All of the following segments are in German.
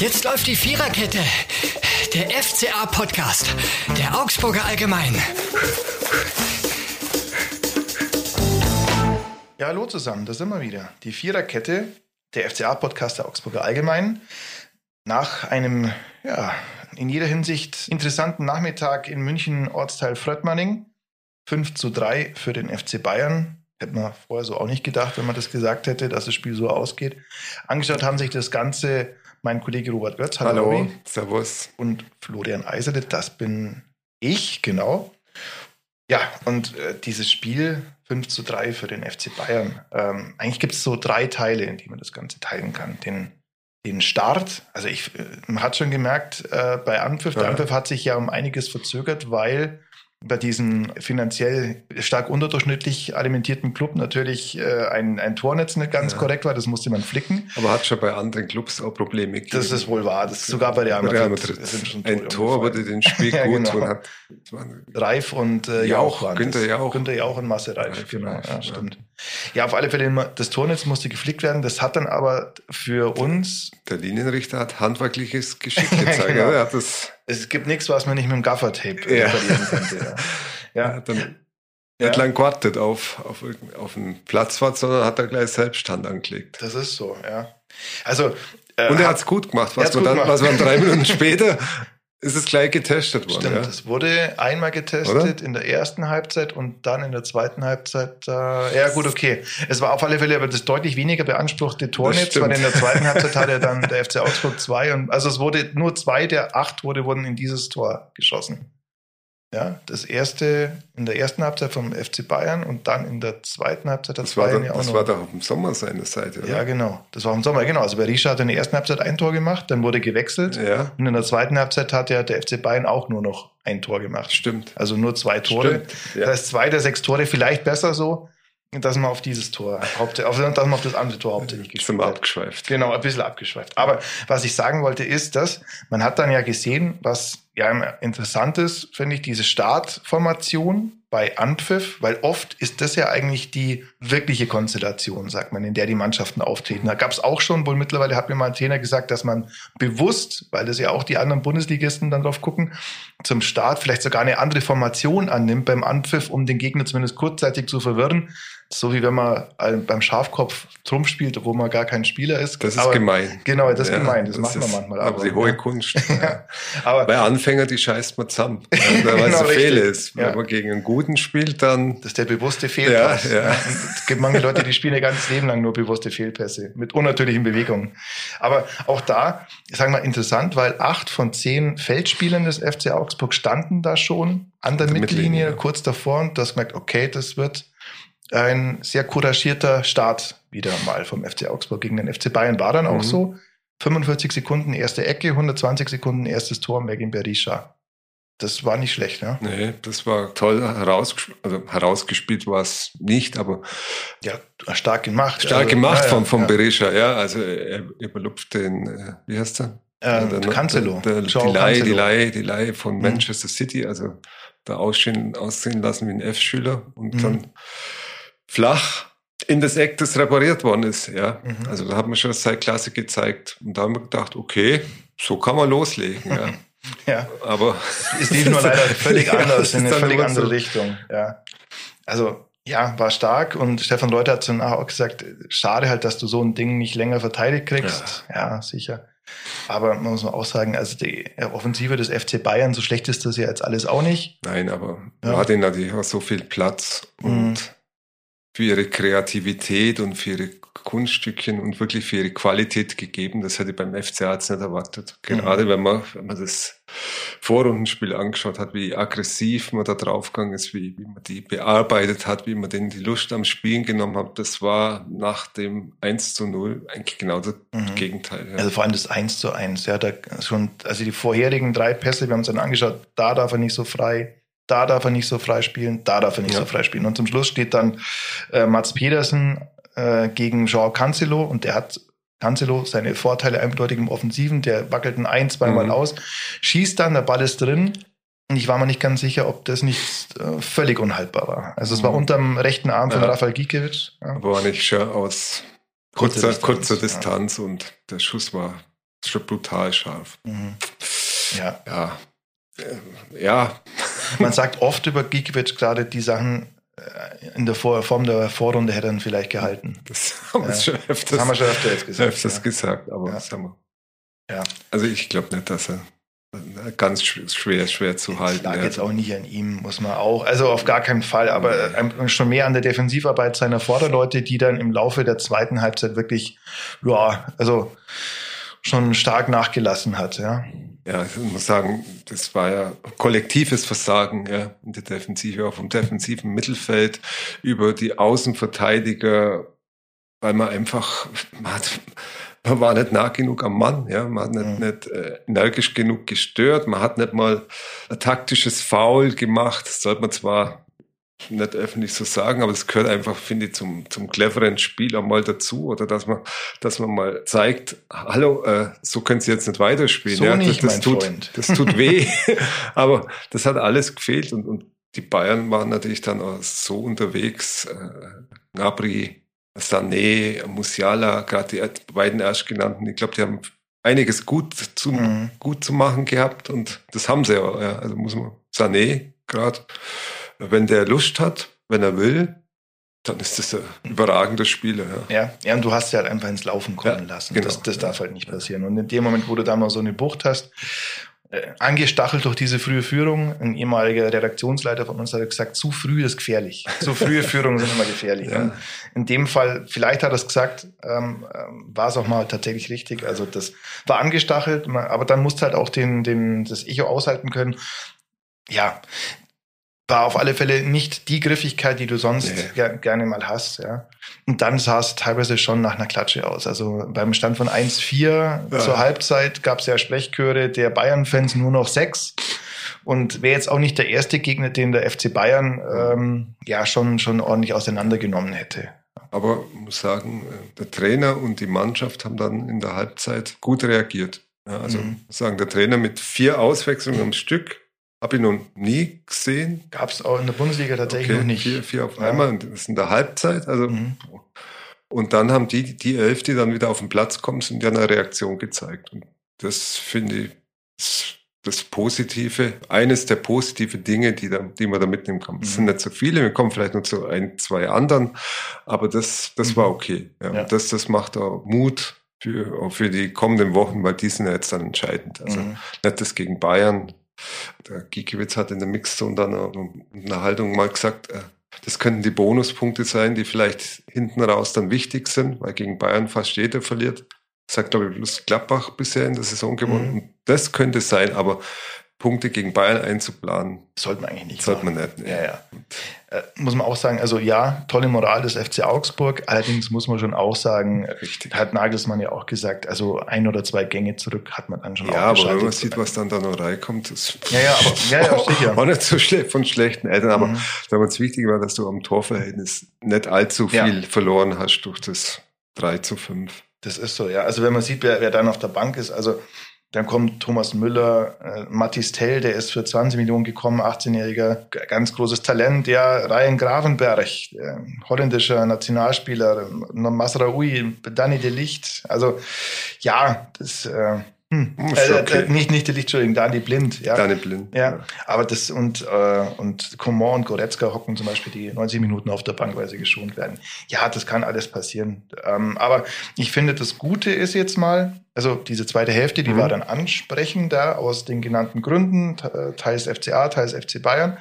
Jetzt läuft die Viererkette. Der FCA-Podcast. Der Augsburger Allgemein. Ja, hallo zusammen, da sind wir wieder. Die Viererkette, der FCA-Podcast der Augsburger Allgemein. Nach einem, ja, in jeder Hinsicht interessanten Nachmittag in München, Ortsteil Fröttmanning. 5 zu 3 für den FC Bayern. Hätte man vorher so auch nicht gedacht, wenn man das gesagt hätte, dass das Spiel so ausgeht. Angeschaut haben sich das Ganze mein Kollege Robert Götz. Hallo, Hallo servus. Und Florian Eisele, das bin ich, genau. Ja, und äh, dieses Spiel 5 zu 3 für den FC Bayern. Ähm, eigentlich gibt es so drei Teile, in die man das Ganze teilen kann. Den, den Start, also ich, äh, man hat schon gemerkt, äh, bei Anpfiff, der Anpfiff hat sich ja um einiges verzögert, weil bei diesem finanziell stark unterdurchschnittlich alimentierten Club natürlich äh, ein, ein Tornetz nicht ganz ja. korrekt war, das musste man flicken. Aber hat schon bei anderen Clubs auch Probleme gegeben. Das ist wohl wahr, das ist sogar bei Real Madrid. Real Madrid. Ein Tor wurde den Spiel ja, gut genau. hat. Reif und äh, Jauch, waren Günther Jauch. Günther Jauch und Masse Reif, Reif genau, Reif, ja, stimmt. Ja, auf alle Fälle, das Tornetz musste geflickt werden, das hat dann aber für uns... Der Linienrichter hat handwerkliches Geschick gezeigt. genau. das es gibt nichts, was man nicht mit dem Gaffertape ja. reparieren könnte. Ja, ja dann ja. nicht lang gewartet auf, auf, auf einen Platzwart, sondern hat er gleich Selbststand angelegt. Das ist so, ja. Also, äh, Und er hat es gut gemacht. Was, man dann, gemacht. was man drei Minuten später ist es gleich getestet worden. Stimmt, ja? es wurde einmal getestet Oder? in der ersten Halbzeit und dann in der zweiten Halbzeit. Äh, ja, gut, okay. Es war auf alle Fälle aber das deutlich weniger beanspruchte Tornetz, weil in der zweiten Halbzeit hatte dann der FC Augsburg zwei und also es wurde nur zwei der acht wurde, wurden in dieses Tor geschossen. Ja, das erste in der ersten Halbzeit vom FC Bayern und dann in der zweiten Halbzeit hat das Bayern war da, ja auch Das noch. war doch im Sommer seine Seite, oder? Ja, genau. Das war im Sommer, genau. Also Berisha hat in der ersten Halbzeit ein Tor gemacht, dann wurde gewechselt. Ja. Und in der zweiten Halbzeit hat ja der FC Bayern auch nur noch ein Tor gemacht. Stimmt. Also nur zwei Tore. Stimmt, ja. Das heißt, zwei der sechs Tore vielleicht besser so dass man auf dieses Tor, auf, dass man auf das andere Tor hauptsächlich gespielt hat. abgeschweift. Genau, ein bisschen abgeschweift. Aber was ich sagen wollte ist, dass man hat dann ja gesehen, was ja interessant ist, finde ich, diese Startformation bei Anpfiff, weil oft ist das ja eigentlich die wirkliche Konstellation, sagt man, in der die Mannschaften auftreten. Da gab es auch schon, wohl mittlerweile hat mir mal ein Trainer gesagt, dass man bewusst, weil das ja auch die anderen Bundesligisten dann drauf gucken, zum Start vielleicht sogar eine andere Formation annimmt beim Anpfiff, um den Gegner zumindest kurzzeitig zu verwirren, so wie wenn man beim Schafkopf drum spielt, wo man gar kein Spieler ist. Das ist aber, gemein. Genau, das ist ja, gemein. Das, das macht man manchmal. Aber, aber die hohe. Kunst. ja. aber Bei Anfängern, die scheißt man zusammen. weil genau, es Fehl ist. Wenn man gegen einen Guten spielt, dann. Das ist der bewusste Fehlpass. Ja, ja. Es gibt manche Leute, die spielen ihr ganzes Leben lang nur bewusste Fehlpässe mit unnatürlichen Bewegungen. Aber auch da, sagen wir interessant, weil acht von zehn Feldspielern des FC Augsburg standen da schon an der, der Mittellinie, Mittellinie, kurz davor und du hast gemerkt, okay, das wird ein sehr couragierter Start wieder mal vom FC Augsburg gegen den FC Bayern. War dann auch mhm. so. 45 Sekunden erste Ecke, 120 Sekunden erstes Tor Megan Berisha. Das war nicht schlecht, ne? Nee, das war toll herausgespielt, also herausgespielt war es nicht, aber. Ja, stark gemacht. Stark also, gemacht ja, von, von ja. Berisha, ja. Also er überlupft den, äh, wie heißt er? Ähm, der, Cancelo. Der, der, die Laie, die Laie von mhm. Manchester City, also da aussehen, aussehen lassen wie ein F-Schüler und mhm. dann flach in das Eck, das repariert worden ist. Ja. Mhm. Also da hat man schon seit Klasse gezeigt. Und da haben wir gedacht, okay, so kann man loslegen. Ja. ja. Aber es lief nur leider völlig anders, in eine völlig andere so. Richtung. Ja. Also ja, war stark und Stefan Reuter hat dann auch gesagt, schade halt, dass du so ein Ding nicht länger verteidigt kriegst. Ja, ja sicher. Aber man muss auch sagen, also die Offensive des FC Bayern, so schlecht ist das ja jetzt alles auch nicht. Nein, aber ja. man hat ihnen natürlich auch so viel Platz und mhm für ihre Kreativität und für ihre Kunststückchen und wirklich für ihre Qualität gegeben. Das hätte ich beim FCA jetzt nicht erwartet. Gerade mhm. wenn man, wenn man das Vorrundenspiel angeschaut hat, wie aggressiv man da draufgegangen ist, wie, wie man die bearbeitet hat, wie man denen die Lust am Spielen genommen hat. Das war nach dem 1 zu 0 eigentlich genau das mhm. Gegenteil. Ja. Also vor allem das 1 zu 1. Ja, da schon, also die vorherigen drei Pässe, wir haben uns dann angeschaut, da darf er nicht so frei da darf er nicht so frei spielen, da darf er nicht ja. so frei spielen. Und zum Schluss steht dann äh, Mats Pedersen äh, gegen Jean Cancelo und der hat Cancelo seine Vorteile eindeutig im Offensiven, der wackelt ein, zweimal mhm. aus, schießt dann, der Ball ist drin. Und ich war mir nicht ganz sicher, ob das nicht äh, völlig unhaltbar war. Also es war mhm. unterm rechten Arm von ja. Rafael Gikiewicz. Ja. War nicht schon aus kurzer, kurzer Distanz, kurzer Distanz ja. und der Schuss war schon brutal scharf. Mhm. Ja. Ja. Äh, ja. Man sagt oft über Gikiewicz gerade die Sachen äh, in der Form der Vorrunde hätte er ihn vielleicht gehalten. Das haben, wir Ja. schon öfters, Das haben wir schon öfter jetzt gesagt. öfters ja. gesagt, aber Ja. das haben wir. Ja. Also ich glaube nicht, dass er ganz sch- schwer, schwer zu Das halten. lag ja. jetzt auch nicht an ihm, muss man auch. Also auf gar keinen Fall, aber ähm, schon mehr an der Defensivarbeit seiner Vorderleute, die dann im Laufe der zweiten Halbzeit wirklich, ja, also schon stark nachgelassen hat, ja. Ja, ich muss sagen, das war ja kollektives Versagen ja, in der Defensive, auch vom defensiven Mittelfeld über die Außenverteidiger, weil man einfach, man, hat, man war nicht nah genug am Mann, ja, man hat nicht, Mhm. nicht äh, energisch genug gestört, man hat nicht mal ein taktisches Foul gemacht, das sollte man zwar nicht öffentlich so sagen, aber es gehört einfach, finde ich, zum, zum cleveren Spiel auch mal dazu, oder dass man, dass man mal zeigt, hallo, äh, so können Sie jetzt nicht weiterspielen. So ja, nicht, das, das mein tut, Freund. Das tut weh, aber das hat alles gefehlt und, und die Bayern waren natürlich dann auch so unterwegs, äh, Gnabry, Sané, Musiala, gerade die beiden erstgenannten, ich glaube, die haben einiges gut zu, Mhm. gut zu machen gehabt und das haben sie auch, ja. Also muss man, Sané gerade, wenn der Lust hat, wenn er will, dann ist das ein überragender Spieler, ja. Ja, ja, und du hast sie halt einfach ins Laufen kommen Ja, lassen. genau. Das, das darf halt nicht passieren. Und in dem Moment, wo du da mal so eine Bucht hast, äh, angestachelt durch diese frühe Führung, ein ehemaliger Redaktionsleiter von uns hat gesagt, zu früh ist gefährlich. Zu frühe Führungen sind immer gefährlich. Ja. Und in dem Fall, vielleicht hat er es gesagt, ähm, ähm, war es auch mal tatsächlich richtig. Also das war angestachelt, aber dann musst du halt auch den, den, das Echo aushalten können. Ja, war auf alle Fälle nicht die Griffigkeit, die du sonst Nee. ger gerne mal hast, ja. Und dann sah es teilweise schon nach einer Klatsche aus. Also beim Stand von 1-4 Ja. zur Halbzeit gab es ja Sprechchöre der Bayern-Fans nur noch sechs. Und wäre jetzt auch nicht der erste Gegner, den der FC Bayern ähm, ja schon, schon ordentlich auseinandergenommen hätte. Aber ich muss sagen, äh, der Trainer und die Mannschaft haben dann in der Halbzeit gut reagiert. Ja, also Mhm. sagen, der Trainer mit vier Auswechslungen am Stück habe ich noch nie gesehen. Gab es auch in der Bundesliga tatsächlich noch nicht. Vier, vier auf Ja. einmal und das ist in der Halbzeit. Also Mhm. Und dann haben die, die elf, die dann wieder auf den Platz kommen, sind ja eine Reaktion gezeigt. Und das finde ich das, das Positive, eines der positiven Dinge, die, da, die man da mitnehmen kann. Es Mhm. sind nicht so viele, wir kommen vielleicht noch zu ein, zwei anderen, aber das, das Mhm. war okay. Ja, Ja. Das, das macht auch Mut für, auch für die kommenden Wochen, weil die sind ja jetzt dann entscheidend. Also Mhm. nicht das gegen Bayern. Der Gikiewicz hat in der Mixzone dann einer Haltung mal gesagt, äh, das könnten die Bonuspunkte sein, die vielleicht hinten raus dann wichtig sind, weil gegen Bayern fast jeder verliert. Sagt, glaube ich, bloß Gladbach bisher in der Saison gewonnen. Mhm. Das könnte sein, aber Punkte gegen Bayern einzuplanen, Sollte man eigentlich nicht sollte man nicht. Ja, ja. Äh, muss man auch sagen, also ja, tolle Moral des FC Augsburg. Allerdings muss man schon auch sagen, Richtig. hat Nagelsmann ja auch gesagt, also ein oder zwei Gänge zurück hat man dann schon Ja, aber wenn man sieht, was dann da noch reinkommt, das Ja, ja, aber, ja, ja, sicher. auch nicht so schlecht von schlechten Eltern, aber Mhm. es wichtig war, dass du am Torverhältnis nicht allzu Ja. viel verloren hast durch das 3 zu 5. Das ist so, ja. Also wenn man sieht, wer, wer dann auf der Bank ist, also dann kommt Thomas Müller, äh, Mathis Tell, der ist für 20 Millionen gekommen, 18-jähriger, g- ganz großes Talent, ja, Ryan Gravenberg, äh, holländischer Nationalspieler, Masraoui, Danny de Licht, also ja, das äh, hm. Ist äh, okay. äh, nicht, nicht de Licht, Entschuldigung, Danny Blind, ja. Deine Blind. Ja, aber das und, äh, und Coman und Goretzka hocken zum Beispiel die 90 Minuten auf der Bank, weil sie geschont werden. Ja, das kann alles passieren. Ähm, aber ich finde, das Gute ist jetzt mal, also diese zweite Hälfte, die Mhm. war dann ansprechender aus den genannten Gründen, äh, teils FCA, teils FC Bayern.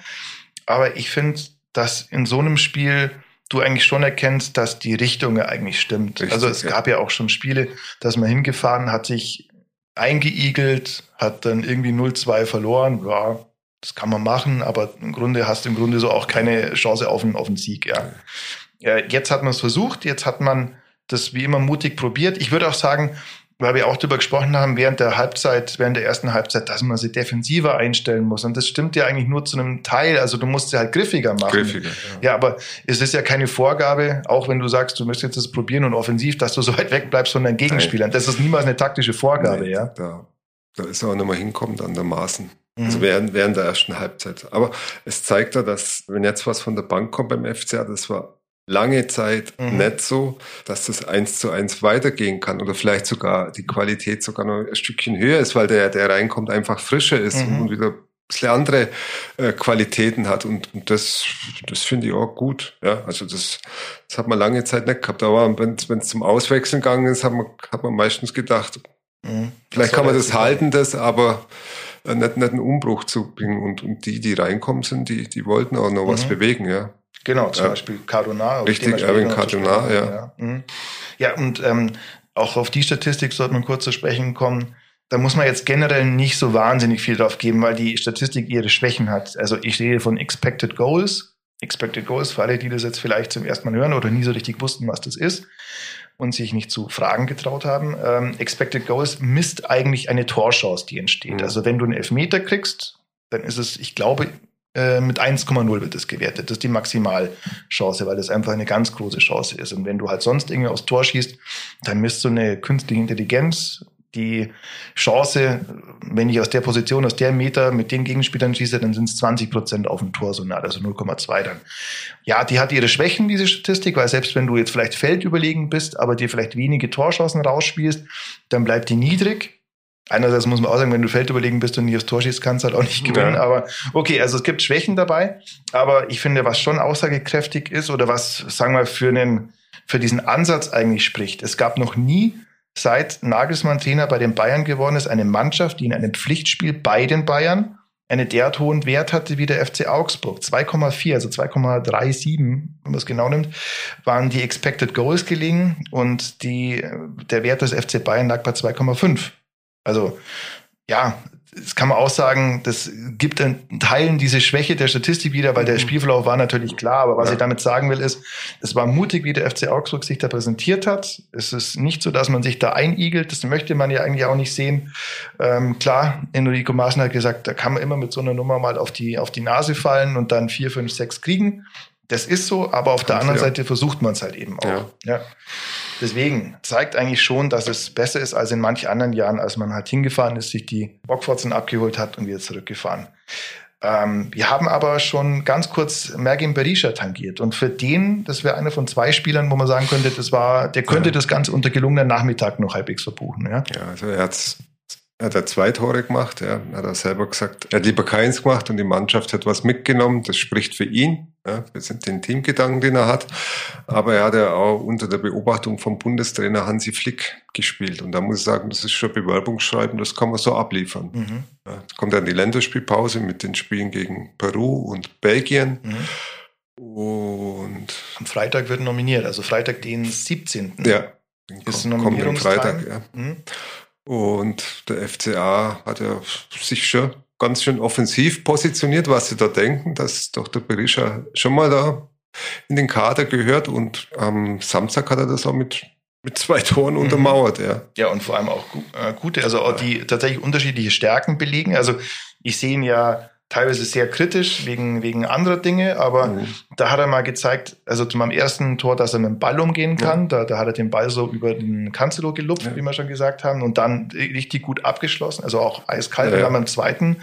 Aber ich finde, dass in so einem Spiel du eigentlich schon erkennst, dass die Richtung ja eigentlich stimmt. Richtig, also es ja. gab ja auch schon Spiele, dass man hingefahren hat, sich eingeigelt, hat dann irgendwie 0-2 verloren. Ja, das kann man machen, aber im Grunde hast du im Grunde so auch keine Chance auf einen, auf einen Sieg. Ja. Ja, jetzt hat man es versucht, jetzt hat man das wie immer mutig probiert. Ich würde auch sagen, weil wir auch darüber gesprochen haben, während der Halbzeit, während der ersten Halbzeit, dass man sie defensiver einstellen muss. Und das stimmt ja eigentlich nur zu einem Teil. Also du musst sie halt griffiger machen. Griffiger. Ja, aber es ist ja keine Vorgabe, auch wenn du sagst, du möchtest das probieren und offensiv, dass du so weit weg bleibst von deinen Gegenspielern. Das ist niemals eine taktische Vorgabe, Nee, ja. Da, da ist er auch nochmal hinkommt an der Maßen. Mhm. Also während, während der ersten Halbzeit. Aber es zeigt ja, dass, wenn jetzt was von der Bank kommt beim FCA, das war lange Zeit mhm. nicht so, dass das eins zu eins weitergehen kann oder vielleicht sogar die Qualität sogar noch ein Stückchen höher ist, weil der, der reinkommt, einfach frischer ist mhm. und wieder ein bisschen andere äh, Qualitäten hat und, und das, das finde ich auch gut. Ja, also das, das hat man lange Zeit nicht gehabt. Aber wenn es zum Auswechseln gegangen ist, hat man, hat man meistens gedacht, mhm. vielleicht kann man das halten, das, aber äh, nicht, nicht einen Umbruch zu bringen. Und, und die, die reinkommen sind, die, die wollten auch noch mhm. was bewegen, ja. Genau, zum ja. Beispiel Cardona. Richtig, Erwin Cardona, ja. Ja, mhm. ja und ähm, auch auf die Statistik sollte man kurz zu sprechen kommen. Da muss man jetzt generell nicht so wahnsinnig viel drauf geben, weil die Statistik ihre Schwächen hat. Also ich rede von Expected Goals. Expected Goals, für alle, die das jetzt vielleicht zum ersten Mal hören oder nie so richtig wussten, was das ist und sich nicht zu Fragen getraut haben. Ähm, Expected Goals misst eigentlich eine Torchance, die entsteht. Mhm. Also wenn du einen Elfmeter kriegst, dann ist es, ich glaube, äh, mit 1,0 wird das gewertet. Das ist die Maximalchance, weil das einfach eine ganz große Chance ist. Und wenn du halt sonst irgendwie aufs Tor schießt, dann misst du eine künstliche Intelligenz die Chance, wenn ich aus der Position, aus der Meter mit den Gegenspielern schieße, dann sind es 20 Prozent auf dem Tor, so nah, also 0,2 dann. Ja, die hat ihre Schwächen, diese Statistik, weil selbst wenn du jetzt vielleicht feldüberlegen bist, aber dir vielleicht wenige Torchancen rausspielst, dann bleibt die niedrig. Einerseits muss man auch sagen, wenn du feldüberlegen bist und nicht aufs Tor schießt, kannst du halt auch nicht gewinnen. Ja. Aber okay, also es gibt Schwächen dabei. Aber ich finde, was schon aussagekräftig ist oder was, sagen wir, für einen, für diesen Ansatz eigentlich spricht. Es gab noch nie seit Nagelsmann Trainer bei den Bayern geworden ist, eine Mannschaft, die in einem Pflichtspiel bei den Bayern einen derart hohen Wert hatte wie der FC Augsburg. 2,4, also 2,37, wenn man es genau nimmt, waren die Expected Goals gelingen und die, der Wert des FC Bayern lag bei 2,5. Also ja, das kann man auch sagen, das gibt in Teilen diese Schwäche der Statistik wieder, weil der mhm. Spielverlauf war natürlich klar. Aber was ja. ich damit sagen will, ist, es war mutig, wie der FC Augsburg sich da präsentiert hat. Es ist nicht so, dass man sich da einigelt. Das möchte man ja eigentlich auch nicht sehen. Ähm, klar, Enrico Maaßen hat gesagt, da kann man immer mit so einer Nummer mal auf die, auf die Nase fallen und dann vier, fünf, sechs kriegen. Das ist so, aber auf Ganz der anderen ja. Seite versucht man es halt eben auch. Ja. ja. Deswegen zeigt eigentlich schon, dass es besser ist als in manch anderen Jahren, als man halt hingefahren ist, sich die Bockforzen abgeholt hat und wieder zurückgefahren. Ähm, wir haben aber schon ganz kurz Mergin Berisha tangiert. Und für den, das wäre einer von zwei Spielern, wo man sagen könnte, das war, der könnte ja. das Ganze unter gelungenen Nachmittag noch halbwegs verbuchen. Ja, ja also er hat er hat ja zwei Tore gemacht, ja. Hat er selber gesagt, er hat lieber keins gemacht und die Mannschaft hat was mitgenommen. Das spricht für ihn. Ja. Wir sind den Teamgedanken, den er hat. Aber er hat ja auch unter der Beobachtung vom Bundestrainer Hansi Flick gespielt. Und da muss ich sagen, das ist schon Bewerbungsschreiben, das kann man so abliefern. Mhm. Ja. kommt dann die Länderspielpause mit den Spielen gegen Peru und Belgien. Mhm. Und am Freitag wird nominiert, also Freitag den 17. Ja, ist kommt, kommt Freitag, ja. Mhm. Und der FCA hat ja sich schon ganz schön offensiv positioniert, was sie da denken, dass doch der Berisha schon mal da in den Kader gehört und am Samstag hat er das auch mit mit zwei Toren mhm. untermauert, ja. Ja, und vor allem auch äh, gute, also auch die tatsächlich unterschiedliche Stärken belegen. Also ich sehe ihn ja teilweise sehr kritisch wegen, wegen anderer Dinge, aber mhm. da hat er mal gezeigt, also zu meinem ersten Tor, dass er mit dem Ball umgehen kann. Ja. Da, da hat er den Ball so über den Cancelo gelupft, ja. wie wir schon gesagt haben, und dann richtig gut abgeschlossen, also auch eiskalt. Ja, ja. Und dann beim zweiten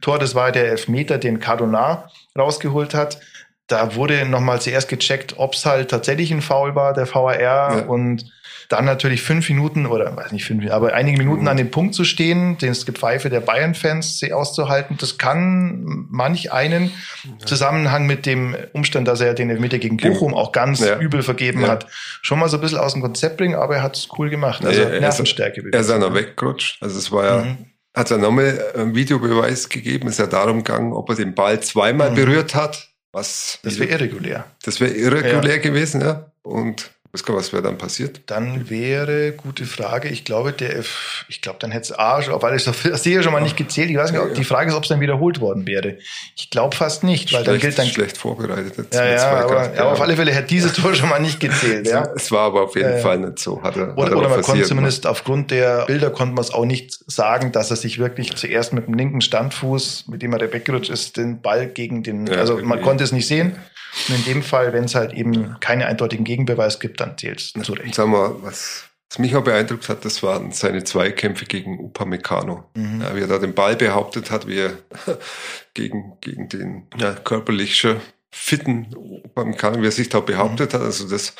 Tor, das war der Elfmeter, den Cardona rausgeholt hat. Da wurde nochmal zuerst gecheckt, ob es halt tatsächlich ein Foul war, der VAR, und dann natürlich fünf Minuten oder weiß nicht fünf, aber einige Minuten mhm. an dem Punkt zu stehen, den Gepfeife der Bayern-Fans sie auszuhalten, das kann manch einen ja. Zusammenhang mit dem Umstand, dass er den Elfmeter gegen Bochum auch ganz ja. übel vergeben ja. hat, schon mal so ein bisschen aus dem Konzept bringen, aber er hat es cool gemacht. Also er Nervenstärke. Er ist ja noch weggerutscht. Also es war ja, mhm. hat er nochmal einen Videobeweis gegeben, ist ja darum gegangen, ob er den Ball zweimal mhm. berührt hat. Was das wäre irregulär. Das wäre irregulär gewesen, ja. Und was wäre dann passiert? Dann wäre, gute Frage, ich glaube, der F, ich glaube, dann hätte es A, weil ich das sehe schon mal nicht gezählt. Ich weiß nicht, ob die Frage ist, ob es dann wiederholt worden wäre. Ich glaube fast nicht, weil schlecht, dann gilt dann. Schlecht vorbereitet. Ja, ja, aber, ja, auf alle Fälle hätte dieses Tor schon mal nicht gezählt, ja. Es war aber auf jeden Fall nicht so. Hat er, oder hat er oder man konnte zumindest aufgrund der Bilder konnte man es auch nicht sagen, dass er sich wirklich zuerst mit dem linken Standfuß, mit dem er weggerutscht ist, den Ball gegen den, also man konnte es nicht sehen. Und in dem Fall, wenn es halt eben keine eindeutigen Gegenbeweis gibt, dann zählt es zu Recht. Sagen wir, was, was mich auch beeindruckt hat, das waren seine Zweikämpfe gegen Upamecano. Mhm. Ja, wie er da den Ball behauptet hat, wie er gegen, gegen den ja, körperlich schon fitten Upamecano, wie er sich da behauptet mhm. hat. Also das,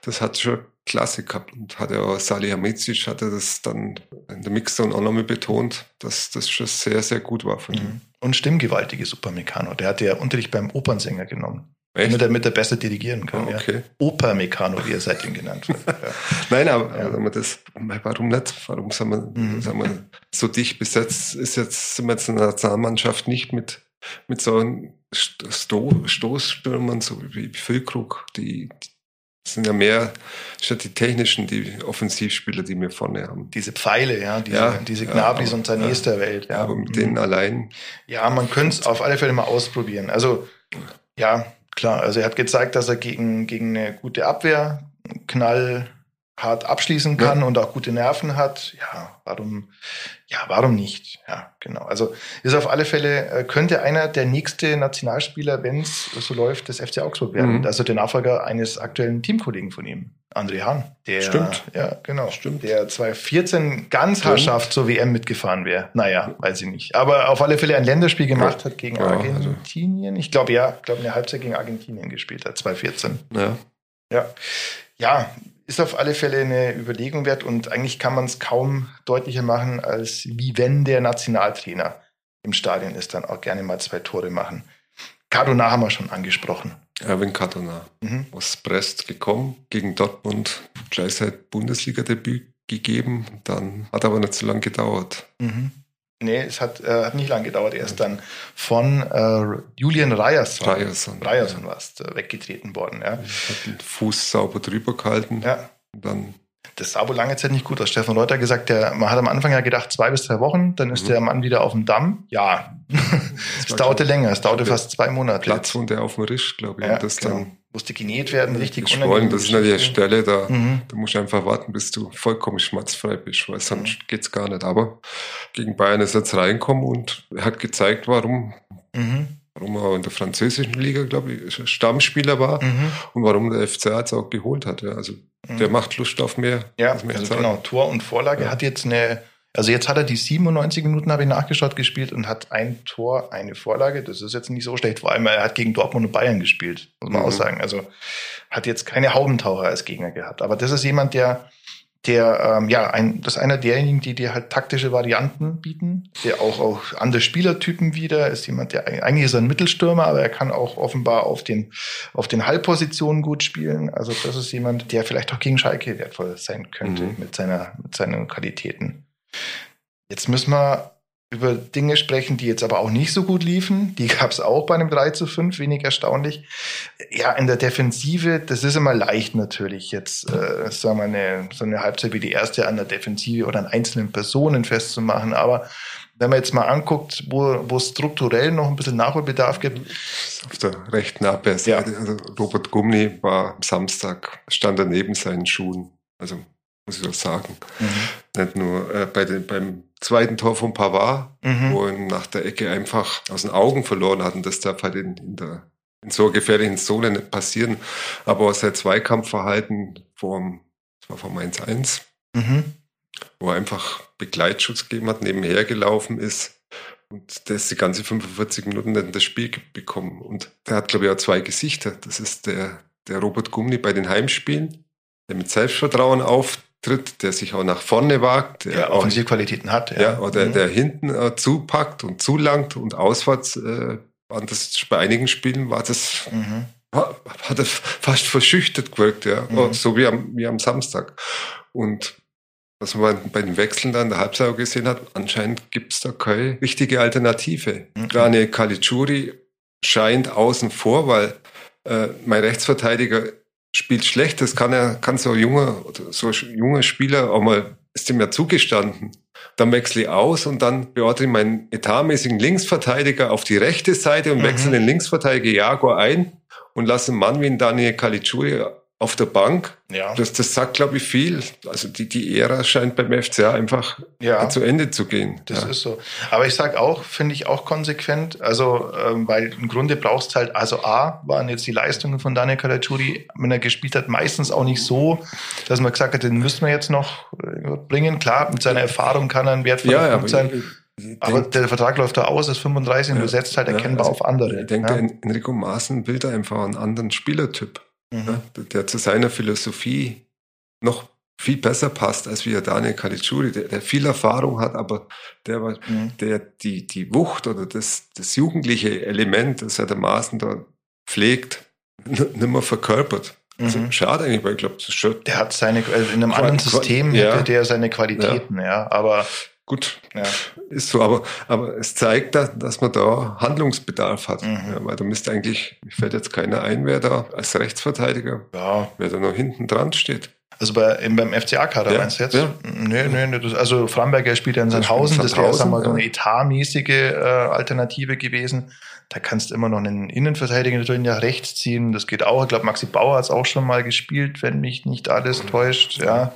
das hat schon klasse gehabt. Und hat ja auch Salihamidzic hatte das dann in der Mixzone auch nochmal betont, dass das schon sehr, sehr gut war von ihm. Mhm. Und stimmgewaltiges Upamecano. Der hatte ja Unterricht beim Opernsänger genommen. Echt? Damit er, damit er besser dirigieren kann. Oh, okay. Ja. Opermecano, wie er seitdem genannt wird. Ja. Nein, aber ja. Also das, warum nicht? Warum sind wir, mhm. sind wir so dicht besetzt? Ist jetzt, sind wir jetzt in der Nationalmannschaft nicht mit, mit so einem Sto Stoßstürmern, so wie Füllkrug, die, die sind ja mehr statt die technischen, die Offensivspieler, die wir vorne haben. Diese Pfeile, ja, diese, ja, diese Gnabris ja, und ja, der Welt. Ja. Aber mit denen mhm. allein. Ja, man könnte es auf alle Fälle mal ausprobieren. Also, ja, klar. Also er hat gezeigt, dass er gegen, gegen eine gute Abwehr knallhart abschließen kann ja. und auch gute Nerven hat. Ja, warum, ja, warum nicht? Ja, genau. Also ist auf alle Fälle, äh, könnte einer der nächste Nationalspieler, wenn es so läuft, des FC Augsburg werden. Mhm. Also der Nachfolger eines aktuellen Teamkollegen von ihm. André Hahn. Der, Stimmt. Ja, genau. Stimmt. Der 2014 ganz haarscharf zur WM mitgefahren wäre. Naja, weiß ich nicht. Aber auf alle Fälle ein Länderspiel gemacht ja. hat gegen ja, also Argentinien. Also. Ich glaube, ja, ich glaube, eine Halbzeit gegen Argentinien gespielt hat, 2014. Ja. Ja. Ja, ist auf alle Fälle eine Überlegung wert und eigentlich kann man es kaum deutlicher machen, als wie wenn der Nationaltrainer im Stadion ist, dann auch gerne mal zwei Tore machen. Cardona haben wir schon angesprochen. Erwin Cardona mhm. aus Brest gekommen, gegen Dortmund gleich seit Bundesliga-Debüt gegeben. Dann hat aber nicht so lange gedauert. Mhm. Nee, es hat, äh, hat nicht lange gedauert. Er ist dann von äh, Julian Ryerson, Ryerson, Ryerson ja. war äh, weggetreten worden. Ja. Hat den Fuß sauber drüber gehalten. Ja. Und dann das sah wohl lange Zeit nicht gut aus. Stefan Reuter hat gesagt, der, man hat am Anfang ja gedacht, zwei bis drei Wochen, dann ist mhm. der Mann wieder auf dem Damm. Ja, es dauerte länger, es dauerte fast zwei Monate. Platzwunde auf dem Risch, glaube ich. Ja, das genau. dann musste genäht werden, richtig geschwollen. Das ist natürlich eine Stelle, da, mhm. da musst du einfach warten, bis du vollkommen schmerzfrei bist, weil sonst mhm. geht's gar nicht. Aber gegen Bayern ist er jetzt reinkommen und er hat gezeigt, warum, mhm. warum er in der französischen Liga, glaube ich, Stammspieler war mhm. und warum der FCA jetzt auch geholt hat. Ja. Also der mhm. macht Lust auf mehr. Ja, also genau, Tor und Vorlage. Ja. Hat jetzt eine, also jetzt hat er die 97 Minuten, habe ich nachgeschaut, gespielt und hat ein Tor, eine Vorlage. Das ist jetzt nicht so schlecht. Vor allem, er hat gegen Dortmund und Bayern gespielt, muss man mhm. auch sagen. Also hat jetzt keine Haubentaucher als Gegner gehabt. Aber das ist jemand, der der ähm, ja ein, das ist einer derjenigen, die dir halt taktische Varianten bieten, der auch auch andere Spielertypen wieder ist jemand, der eigentlich ist ein Mittelstürmer, aber er kann auch offenbar auf den auf den Halbpositionen gut spielen. Also das ist jemand, der vielleicht auch gegen Schalke wertvoll sein könnte mhm. mit seiner mit seinen Qualitäten. Jetzt müssen wir über Dinge sprechen, die jetzt aber auch nicht so gut liefen. Die gab es auch bei einem 3 zu 5, wenig erstaunlich. Ja, in der Defensive, das ist immer leicht natürlich, jetzt äh, sagen wir eine, so eine Halbzeit wie die erste an der Defensive oder an einzelnen Personen festzumachen. Aber wenn man jetzt mal anguckt, wo, wo es strukturell noch ein bisschen Nachholbedarf gibt. Auf der rechten Abwehrseite, ja. also Robert Gumni war am Samstag, stand er neben seinen Schuhen. Also muss ich doch sagen. Mhm. Nicht nur äh, bei den, beim zweiten Tor von Pavard, mhm. wo er nach der Ecke einfach aus den Augen verloren hat. Und das darf halt in, in, der, in so gefährlichen Zone nicht passieren. Aber auch sein Zweikampfverhalten vom, das war vom 1-1, mhm. wo er einfach Begleitschutz gegeben hat, nebenher gelaufen ist. Und das die ganze 45 Minuten nicht in das Spiel bekommen. Und der hat, glaube ich, auch zwei Gesichter. Das ist der, der Robert Gumni bei den Heimspielen, der mit Selbstvertrauen auf, tritt, der sich auch nach vorne wagt. Der ja, Offensivqualitäten hat. Ja, ja oder mhm. der hinten äh, zupackt und zulangt und auswärts, äh, das, bei einigen Spielen war das, mhm. hat er fast verschüchtert gewirkt, ja, mhm. so wie am, wie am Samstag. Und was man bei den Wechseln dann in der Halbzeit gesehen hat, anscheinend gibt es da keine richtige Alternative. Mhm. Rane Caligiuri scheint außen vor, weil äh, mein Rechtsverteidiger spielt schlecht, das kann er, kann so junge, so junge Spieler auch mal, ist ihm ja zugestanden. Dann wechsle ich aus und dann beordere ich meinen etatmäßigen Linksverteidiger auf die rechte Seite und mhm. wechsle den Linksverteidiger Jaguar ein und lasse einen Mann wie Daniel Caligiuri auf der Bank. Ja. Das, das sagt, glaube ich, viel. Also die, die Ära scheint beim FCA einfach ja. zu Ende zu gehen. Das ja. ist so. Aber ich sage auch, finde ich auch konsequent, also ähm, weil im Grunde brauchst halt, also A, waren jetzt die Leistungen von Daniel Calagiuri, wenn er gespielt hat, meistens auch nicht so, dass man gesagt hat, den müssen wir jetzt noch äh, bringen. Klar, mit seiner Erfahrung kann er ein wertvoller ja, Punkt sein. Aber der Vertrag läuft da aus, ist 35 und du setzt halt erkennbar also auf andere. Ich denke, ja. Enrico Maaßen will da einfach einen anderen Spielertyp, Mhm. ja, der zu seiner Philosophie noch viel besser passt als wie Daniel Caligiuri, der, der viel Erfahrung hat, aber der, Mhm. der die, die Wucht oder das, das jugendliche Element, das er der Maaßen da pflegt, nimmer verkörpert. Also Mhm. schade eigentlich, weil ich glaube, Der hat seine, also in einem anderen System ja. hätte der seine Qualitäten, ja. Aber gut. ja. Ist so, aber, aber es zeigt, dass, dass man da Handlungsbedarf hat. Mhm. Ja, weil da müsste eigentlich, mir fällt jetzt keiner ein, wer da als Rechtsverteidiger, ja, wer da noch hinten dran steht. Also bei, im, beim FCA-Kader Ja, meinst du jetzt? ja. Nö, nö, nö. Das, also Framberger spielt ja in Sandhausen, das wäre sagen wir mal so eine etatmäßige äh, Alternative gewesen. Da kannst du immer noch einen Innenverteidiger natürlich nach rechts ziehen. Das geht auch. Ich glaube, Maxi Bauer hat es auch schon mal gespielt, wenn mich nicht alles täuscht. Ja.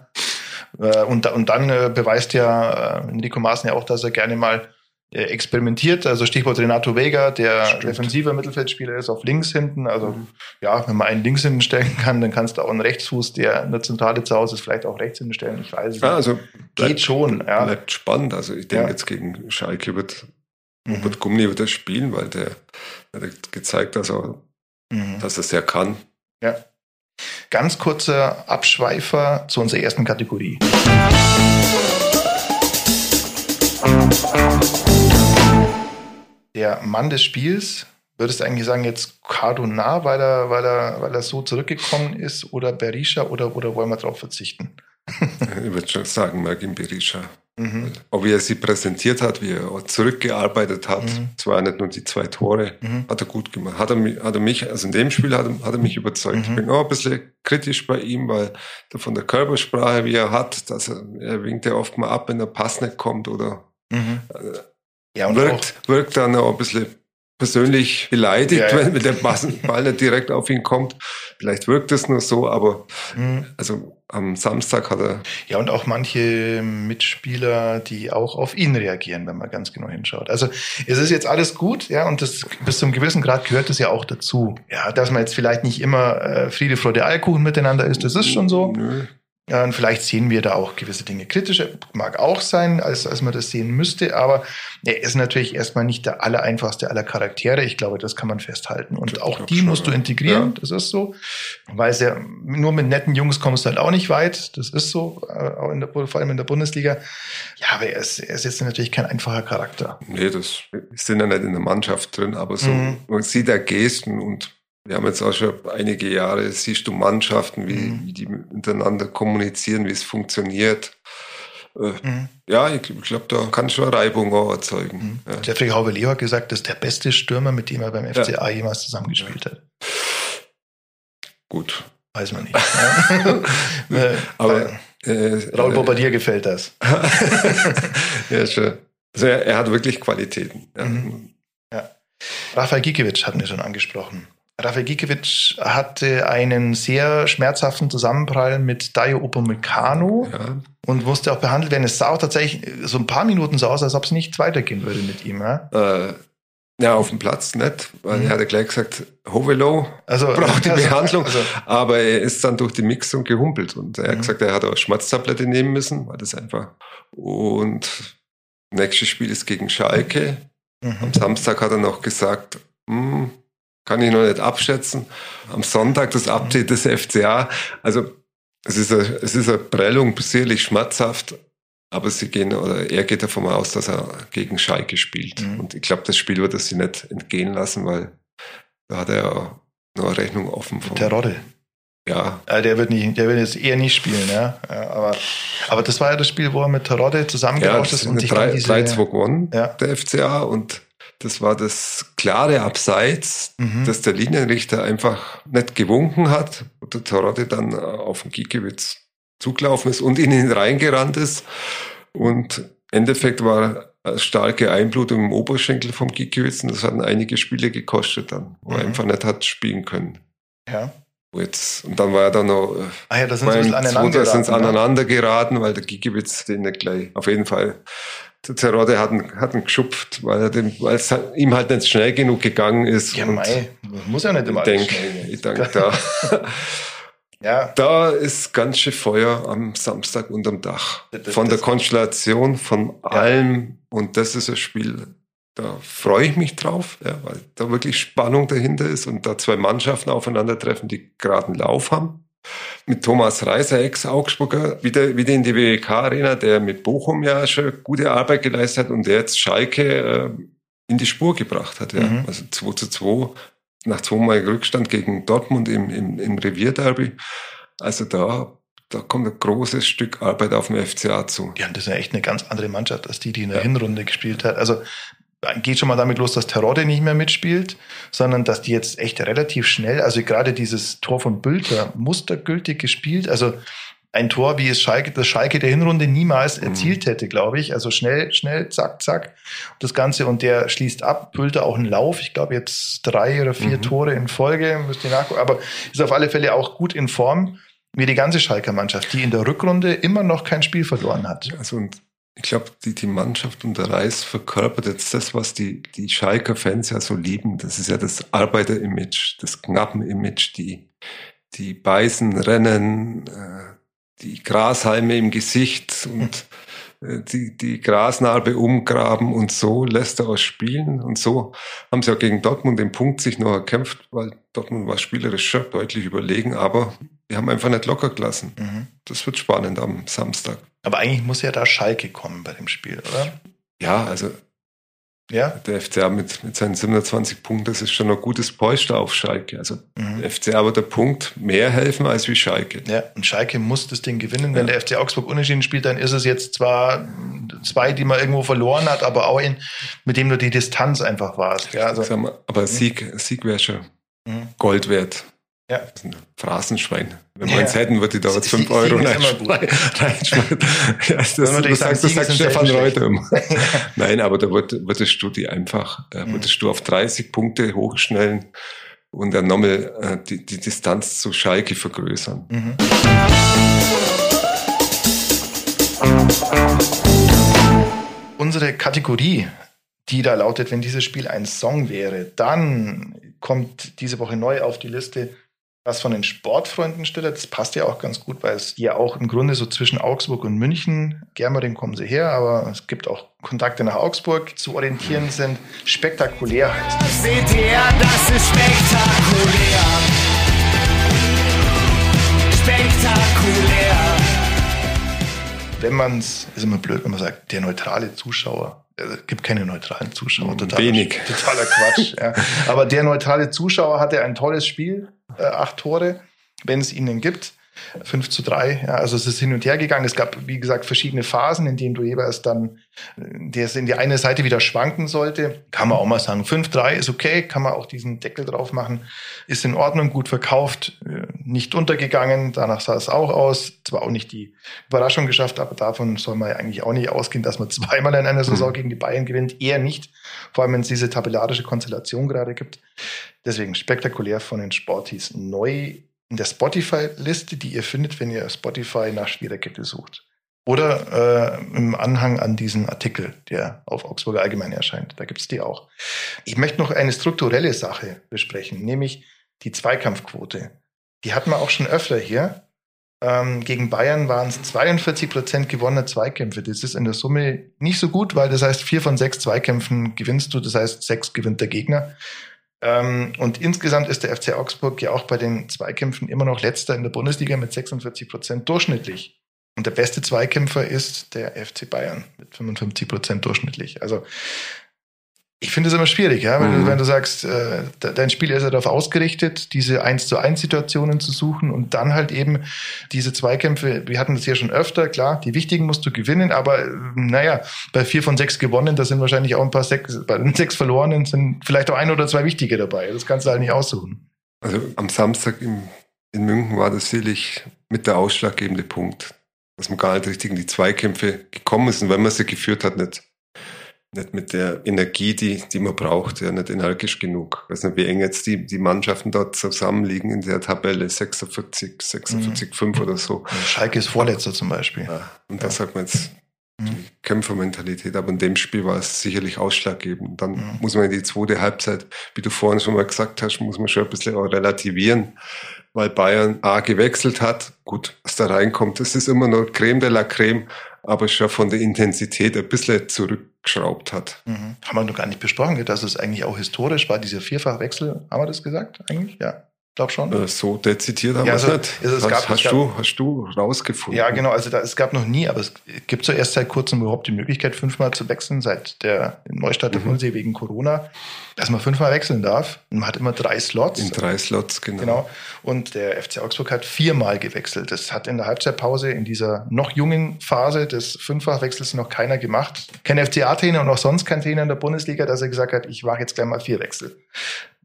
Äh, und, und dann äh, beweist ja äh, Enrico Maaßen ja auch, dass er gerne mal experimentiert. Also Stichwort Renato Vega, der Stimmt. defensiver Mittelfeldspieler ist, auf links hinten. Also Mhm. ja, wenn man einen links hinten stellen kann, dann kannst du auch einen Rechtsfuß, der in der Zentrale zu Hause ist, vielleicht auch rechts hinten stellen. Ich weiß es Ja, nicht. also Geht schon, ja. Bleibt spannend. Also ich denke Ja. jetzt gegen Schalke wird Mhm. Gumni wird er spielen, weil der, der hat gezeigt, dass er, Mhm. dass er sehr kann. Ja. Ganz kurzer Abschweifer zu unserer ersten Kategorie. Der Mann des Spiels, würdest du eigentlich sagen, jetzt Cardona, weil er, weil er, weil er so zurückgekommen ist, oder Berisha, oder, oder wollen wir darauf verzichten? Ich würde schon sagen, Margin Berisha. Mhm. Wie er sie präsentiert hat, wie er zurückgearbeitet hat. Mhm. Es nicht nur die zwei Tore. Mhm. Hat er gut gemacht. Hat er, mich- hat er mich, also in dem Spiel hat er, hat er mich überzeugt. Mhm. Ich bin auch ein bisschen kritisch bei ihm, weil von der Körpersprache, wie er hat, dass er, er winkt ja oft mal ab, wenn der Pass nicht kommt oder Mhm. äh, Ja, und auch, wirkt, wirkt dann auch ein bisschen persönlich beleidigt, Ja, ja. wenn der Pass- Ball nicht direkt auf ihn kommt. Vielleicht wirkt es nur so, aber Mhm. also am Samstag hat er Ja, und auch manche Mitspieler, die auch auf ihn reagieren, wenn man ganz genau hinschaut. Also es ist jetzt alles gut, ja, und das bis zum gewissen Grad gehört das ja auch dazu. Ja, dass man jetzt vielleicht nicht immer äh, Friede, Freude, Eierkuchen miteinander ist, das ist schon so. Nö. Und vielleicht sehen wir da auch gewisse Dinge kritischer, mag auch sein, als, als man das sehen müsste, aber er ist natürlich erstmal nicht der allereinfachste aller Charaktere. Ich glaube, das kann man festhalten. Und auch die schon, musst du integrieren, Ja. das ist so. Weil es ja, nur mit netten Jungs kommst du halt auch nicht weit. Das ist so, äh, auch in der, vor allem in der Bundesliga. Ja, aber er ist, er ist jetzt natürlich kein einfacher Charakter. Nee, das sind ja nicht in der Mannschaft drin, aber so, Mhm. man sieht da Gesten und wir haben jetzt auch schon einige Jahre, siehst du Mannschaften, wie, Mhm. wie die miteinander kommunizieren, wie es funktioniert. Äh, Mhm. ja, ich, ich glaube, da kann schon Reibung auch erzeugen. Mhm. Ja. Jeffrey Haube-Leo hat gesagt, das ist der beste Stürmer, mit dem er beim FCA jemals zusammengespielt hat. Gut. Weiß man nicht. ja. Äh, Aber äh, Raul äh, Bobadilla gefällt das. ja, schon. Also er, er hat wirklich Qualitäten. Ja. Mhm. Rafael Gikiewicz hatten wir schon angesprochen. Rafael Gikiewicz hatte einen sehr schmerzhaften Zusammenprall mit Dayo Upamecano Ja. und musste auch behandelt werden. Es sah auch tatsächlich so ein paar Minuten so aus, als ob es nicht weitergehen würde mit ihm. Ja? Äh, ja, auf dem Platz nicht, weil Mhm. er hat gleich gesagt, Hovelo Also braucht die also- Behandlung. Also, Aber er ist dann durch die Mixung gehumpelt und er hat Mhm. gesagt, er hat auch Schmerztablette nehmen müssen, weil das einfach. Und nächstes Spiel ist gegen Schalke. mhm. Am Samstag hat er noch gesagt, hm, kann ich noch nicht abschätzen. Am Sonntag das Update des FCA. Also es ist eine, es ist eine Prellung, sicherlich schmerzhaft, aber sie gehen oder er geht davon aus, dass er gegen Schalke spielt. Mhm. Und ich glaube, das Spiel wird er sich nicht entgehen lassen, weil da hat er ja noch eine Rechnung offen vom, Terodde. ja, Äh, der wird nicht, der wird jetzt eher nicht spielen, ja. Ja, Aber, aber das war ja das Spiel, wo er mit Terodde Ja, zusammengerauscht das ist und sich dann 3 diese 3-2 gewonnen, Ja. der FCA. Und das war das klare Abseits, Mhm. dass der Linienrichter einfach nicht gewunken hat und der Terodde dann äh, auf den Giekewitz zugelaufen ist und in ihn reingerannt ist. Und im Endeffekt war eine starke Einblutung im Oberschenkel vom Giekewitz und das hat einige Spiele gekostet dann, wo er Mhm. einfach nicht hat spielen können. ja. Jetzt, und dann war er dann noch äh, Ah ja, da sind sie aneinander geraten, ne? aneinander geraten, weil der Gigiewicz den nicht gleich, auf jeden Fall, der Terodde hat ihn, hat ihn geschupft, weil, er dem, weil es halt- ihm halt nicht schnell genug gegangen ist. Ja, mei, muss ja nicht immer denke, schnell gehen. ich denke da. Ja. Da ist ganz schön Feuer am Samstag unterm Dach. Das- von der Konstellation, von allem. Und das ist ein Spiel, da freue ich mich drauf, ja, weil da wirklich Spannung dahinter ist und da zwei Mannschaften aufeinandertreffen, die gerade einen Lauf haben. Mit Thomas Reiser, Ex-Augsburger, wieder, wieder in die WWK-Arena, der mit Bochum ja schon gute Arbeit geleistet hat und der jetzt Schalke äh, in die Spur gebracht hat. Ja. Mhm. Also 2 zu 2 nach zweimal Rückstand gegen Dortmund im, im, im Revierderby. Also da, da kommt ein großes Stück Arbeit auf den FCA zu. Ja, und das ist ja echt eine ganz andere Mannschaft, als die, die in der Hinrunde gespielt hat. Also geht schon mal damit los, dass Terodde nicht mehr mitspielt, sondern dass die jetzt echt relativ schnell, also gerade dieses Tor von Bülter, mustergültig gespielt, also ein Tor, wie es Schalke, das Schalke der Hinrunde niemals Mhm. erzielt hätte, glaube ich. Also schnell, schnell, zack, zack. Das Ganze und der schließt ab. Bülter auch einen Lauf. Ich glaube jetzt drei oder vier Mhm. Tore in Folge, müsst ihr nachgucken. Aber ist auf alle Fälle auch gut in Form, wie die ganze Schalker Mannschaft, die in der Rückrunde immer noch kein Spiel verloren hat. Also und ich glaube, die, die Mannschaft unter Reis verkörpert jetzt das, was die, die Schalker Fans ja so lieben. Das ist ja das Arbeiter-Image, das Knappen-Image, die, die beißen, rennen, äh, die Grashalme im Gesicht und äh, die, die Grasnarbe umgraben und so lässt er aus spielen. Und so haben sie auch gegen Dortmund den Punkt sich noch erkämpft, weil Dortmund war spielerisch schon deutlich überlegen, aber wir haben einfach nicht locker gelassen. Mhm. Das wird spannend am Samstag. Aber eigentlich muss ja da Schalke kommen bei dem Spiel, oder? Ja, also Ja. der FCA mit, mit seinen 27 Punkten, das ist schon ein gutes Polster auf Schalke. Also Mhm. der FCA wird der Punkt mehr helfen als wie Schalke. Ja, und Schalke muss das Ding gewinnen. Wenn Ja. der FC Augsburg unentschieden spielt, dann ist es jetzt zwar zwei, die man irgendwo verloren hat, aber auch in, mit dem du die Distanz einfach warst. Ja, also, mal, aber Sieg, Sieg wäre schon Mhm. Gold wert. Ja. Das ist ein Phrasenschwein. Wenn Ja. wir eins hätten, würde ich da jetzt 5 Sie- Euro reinschmeißen. Ja, das, das, das, sagt, das Stefan Reuter immer. Nein, aber da würdest du die einfach, äh, würdest du auf 30 Punkte hochschnellen und dann nochmal äh, die, die Distanz zu Schalke vergrößern. Mhm. Unsere Kategorie, die da lautet, wenn dieses Spiel ein Song wäre, dann kommt diese Woche neu auf die Liste was von den Sportfreunden steht. Das passt ja auch ganz gut, weil es ja auch im Grunde so zwischen Augsburg und München, Germering kommen sie her, aber es gibt auch Kontakte nach Augsburg zu orientieren sind. Spektakulär heißt es. Seht ihr, das ist spektakulär. Spektakulär. wenn man es, ist immer blöd, wenn man sagt, der neutrale Zuschauer. Es gibt keine neutralen Zuschauer. Totaler, Wenig. Totaler Quatsch. ja. Aber der neutrale Zuschauer hatte ein tolles Spiel, äh, acht Tore, wenn es ihnen gibt. 5 zu 3. Ja, also es ist hin und her gegangen. Es gab, wie gesagt, verschiedene Phasen, in denen du jeweils dann, der es in die eine Seite wieder schwanken sollte. Kann man auch mal sagen, 5-3 ist okay, kann man auch diesen Deckel drauf machen. Ist in Ordnung, gut verkauft, äh, nicht untergegangen. Danach sah es auch aus. Zwar auch nicht die Überraschung geschafft, aber davon soll man ja eigentlich auch nicht ausgehen, dass man zweimal in einer Saison gegen die Bayern gewinnt. Eher nicht. Vor allem, wenn es diese tabellarische Konstellation gerade gibt. Deswegen spektakulär von den Sporties neu in der Spotify-Liste, die ihr findet, wenn ihr Spotify nach Spielerkette sucht. Oder äh, im Anhang an diesen Artikel, der auf Augsburger Allgemein erscheint. Da gibt's die auch. Ich möchte noch eine strukturelle Sache besprechen, nämlich die Zweikampfquote. Die hatten wir auch schon öfter hier. Ähm, gegen Bayern waren es 42 Prozent gewonnene Zweikämpfe. Das ist in der Summe nicht so gut, weil das heißt, vier von sechs Zweikämpfen gewinnst du, das heißt, sechs gewinnt der Gegner. Ähm, und insgesamt ist der FC Augsburg ja auch bei den Zweikämpfen immer noch letzter in der Bundesliga mit 46 Prozent durchschnittlich. Und der beste Zweikämpfer ist der FC Bayern mit 55 Prozent durchschnittlich. Also ich finde es immer schwierig, ja, wenn, Mhm. du, wenn du sagst, äh, de- dein Spiel ist ja darauf ausgerichtet, diese 1 zu 1 Situationen zu suchen und dann halt eben diese Zweikämpfe, wir hatten das ja schon öfter, klar, die wichtigen musst du gewinnen, aber äh, naja, bei vier von sechs gewonnen, da sind wahrscheinlich auch ein paar sechs, bei den sechs verlorenen sind vielleicht auch ein oder zwei wichtige dabei. Das kannst du halt nicht aussuchen. Also am Samstag im, in München war das sicherlich mit der ausschlaggebende Punkt, dass man gar nicht richtig in die Zweikämpfe gekommen ist und wenn man sie geführt hat, nicht, nicht mit der Energie, die, die man braucht, ja, nicht energisch genug. Ich weiß nicht, wie eng jetzt die, die Mannschaften dort zusammenliegen in der Tabelle, 46, 46, 5 oder so. Also Schalke ist Vorletzter zum Beispiel. Ja, und da sagt man jetzt, die Kämpfermentalität. Aber in dem Spiel war es sicherlich ausschlaggebend. Dann mhm. muss man in die zweite Halbzeit, wie du vorhin schon mal gesagt hast, muss man schon ein bisschen relativieren, weil Bayern A gewechselt hat. Gut, was da reinkommt, das ist immer noch Creme de la Creme, aber schon von der Intensität ein bisschen zurückgeschraubt hat. Mhm. Haben wir noch gar nicht besprochen, dass es eigentlich auch historisch war, dieser Vierfachwechsel. Haben wir das gesagt eigentlich? Ja. Glaub schon. Äh, so dezidiert haben ja, also, wir es nicht. Es, gab, hast, gab, du, hast du rausgefunden? Ja, genau. Also da, es gab noch nie, aber es gibt so erst seit kurzem überhaupt die Möglichkeit, fünfmal zu wechseln, seit der Neustart der mhm. Wegen Corona, dass man fünfmal wechseln darf. Und man hat immer drei Slots. In drei Slots, genau. genau. Und der FC Augsburg hat viermal gewechselt. Das hat in der Halbzeitpause in dieser noch jungen Phase des Fünffachwechsels noch keiner gemacht. Kein FCA-Trainer und auch sonst kein Trainer in der Bundesliga, dass er gesagt hat, ich mache jetzt gleich mal vier Wechsel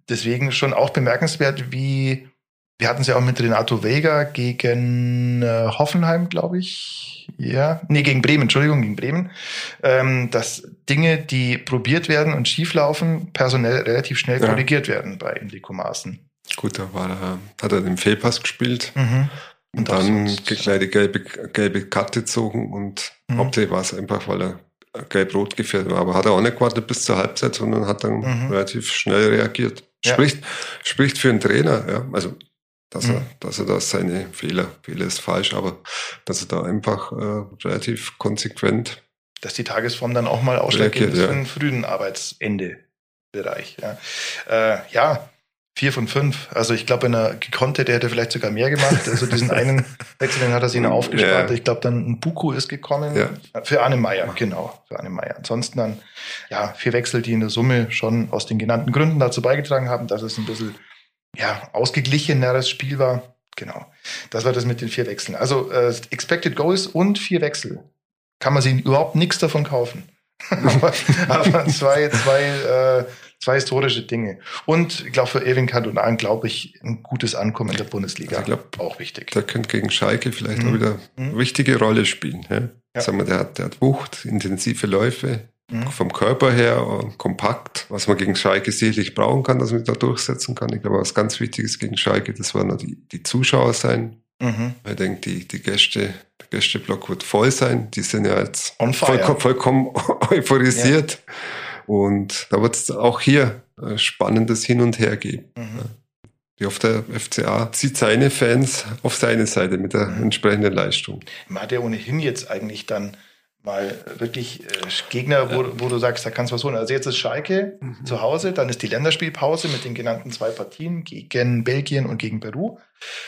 deswegen schon auch bemerkenswert, wie wir hatten es ja auch mit Renato Vega gegen äh, Hoffenheim, glaube ich. Ja, nee, gegen Bremen, Entschuldigung, gegen Bremen. Ähm, dass Dinge, die probiert werden und schieflaufen, personell relativ schnell ja. korrigiert werden bei Enrico Maaßen. Gut, da war er, hat er den Fehlpass gespielt. Mhm. Und, und dann gleich die gelbe, gelbe Karte gezogen und mhm. hauptsächlich war es einfach, weil er gelb-rot gefährdet war. Aber hat er auch nicht gewartet bis zur Halbzeit, sondern hat dann mhm. relativ schnell reagiert. Spricht, ja. spricht für einen Trainer, ja. Also, dass mhm. er, dass er da seine Fehler, Fehler ist falsch, aber dass er da einfach äh, relativ konsequent. Dass die Tagesform dann auch mal ausschlaggebend ist ja. für einen frühen Arbeitsende-Bereich. Ja. Äh, ja, vier von fünf. Also ich glaube, wenn er gekonnt hätte, hätte er vielleicht sogar mehr gemacht. Also diesen einen Wechsel, den hat er sich noch aufgespart. Ja. Ich glaube, dann ein Buku ist gekommen. Ja. Für Arne Meyer, genau. Für Arne Meyer. Ansonsten dann, ja, vier Wechsel, die in der Summe schon aus den genannten Gründen dazu beigetragen haben, dass es ein bisschen, ja, ausgeglicheneres Spiel war. Genau. Das war das mit den vier Wechseln. Also äh, Expected Goals und vier Wechsel. Kann man sich überhaupt nichts davon kaufen. aber, aber zwei, zwei äh, Zwei historische Dinge. Und ich glaube, für Erwin Cantona, glaube ich, ein gutes Ankommen in der Bundesliga. Also ich glaube, auch wichtig. Der könnte gegen Schalke vielleicht mhm. auch wieder eine mhm. wichtige Rolle spielen. Ja? Ja. Sagen wir, der hat, der hat Wucht, intensive Läufe, mhm. vom Körper her kompakt, was man gegen Schalke sicherlich brauchen kann, dass man da durchsetzen kann. Ich glaube, was ganz wichtig ist gegen Schalke, das werden die, die Zuschauer sein. Mhm. Ich denke, die, die Gäste, der Gästeblock wird voll sein. Die sind ja jetzt vollkommen, vollkommen euphorisiert. Ja. Und da wird es auch hier äh, spannendes Hin und Her geben. Mhm. Wie oft der FCA zieht seine Fans auf seine Seite mit der mhm. entsprechenden Leistung. Man hat ja ohnehin jetzt eigentlich dann mal wirklich äh, Gegner, wo, wo, du sagst, da kannst du was holen. Also jetzt ist Schalke mhm. zu Hause, dann ist die Länderspielpause mit den genannten zwei Partien gegen Belgien und gegen Peru,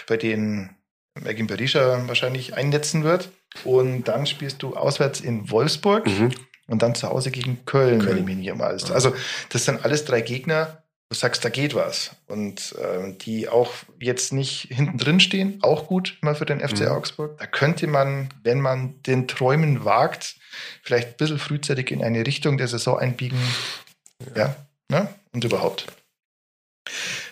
bei denen Megan Berisha wahrscheinlich einnetzen wird. Und dann spielst du auswärts in Wolfsburg. Mhm und dann zu Hause gegen Köln, Köln. wenn ich mich nicht immer alles. Also das sind alles drei Gegner, du sagst, da geht was. Und äh, die auch jetzt nicht hinten drin stehen, auch gut immer für den FC mhm. Augsburg. Da könnte man, wenn man den Träumen wagt, vielleicht ein bisschen frühzeitig in eine Richtung der Saison einbiegen. Ja, ja ne? und überhaupt.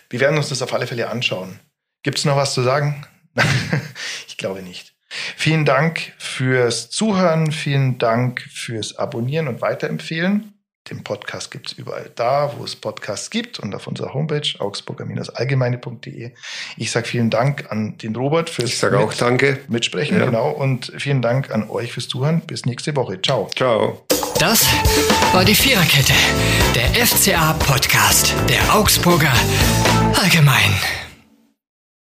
Wir werden uns das auf alle Fälle anschauen. Gibt es noch was zu sagen? ich glaube nicht. Vielen Dank fürs Zuhören, vielen Dank fürs Abonnieren und Weiterempfehlen. Den Podcast gibt es überall da, wo es Podcasts gibt und auf unserer Homepage augsburger-allgemeine.de. Ich sage vielen Dank an den Robert fürs ich sag auch danke. Mitsprechen. Ja. Genau. Und vielen Dank an euch fürs Zuhören. Bis nächste Woche. Ciao. Ciao. Das war die Viererkette, der FCA-Podcast der Augsburger Allgemein.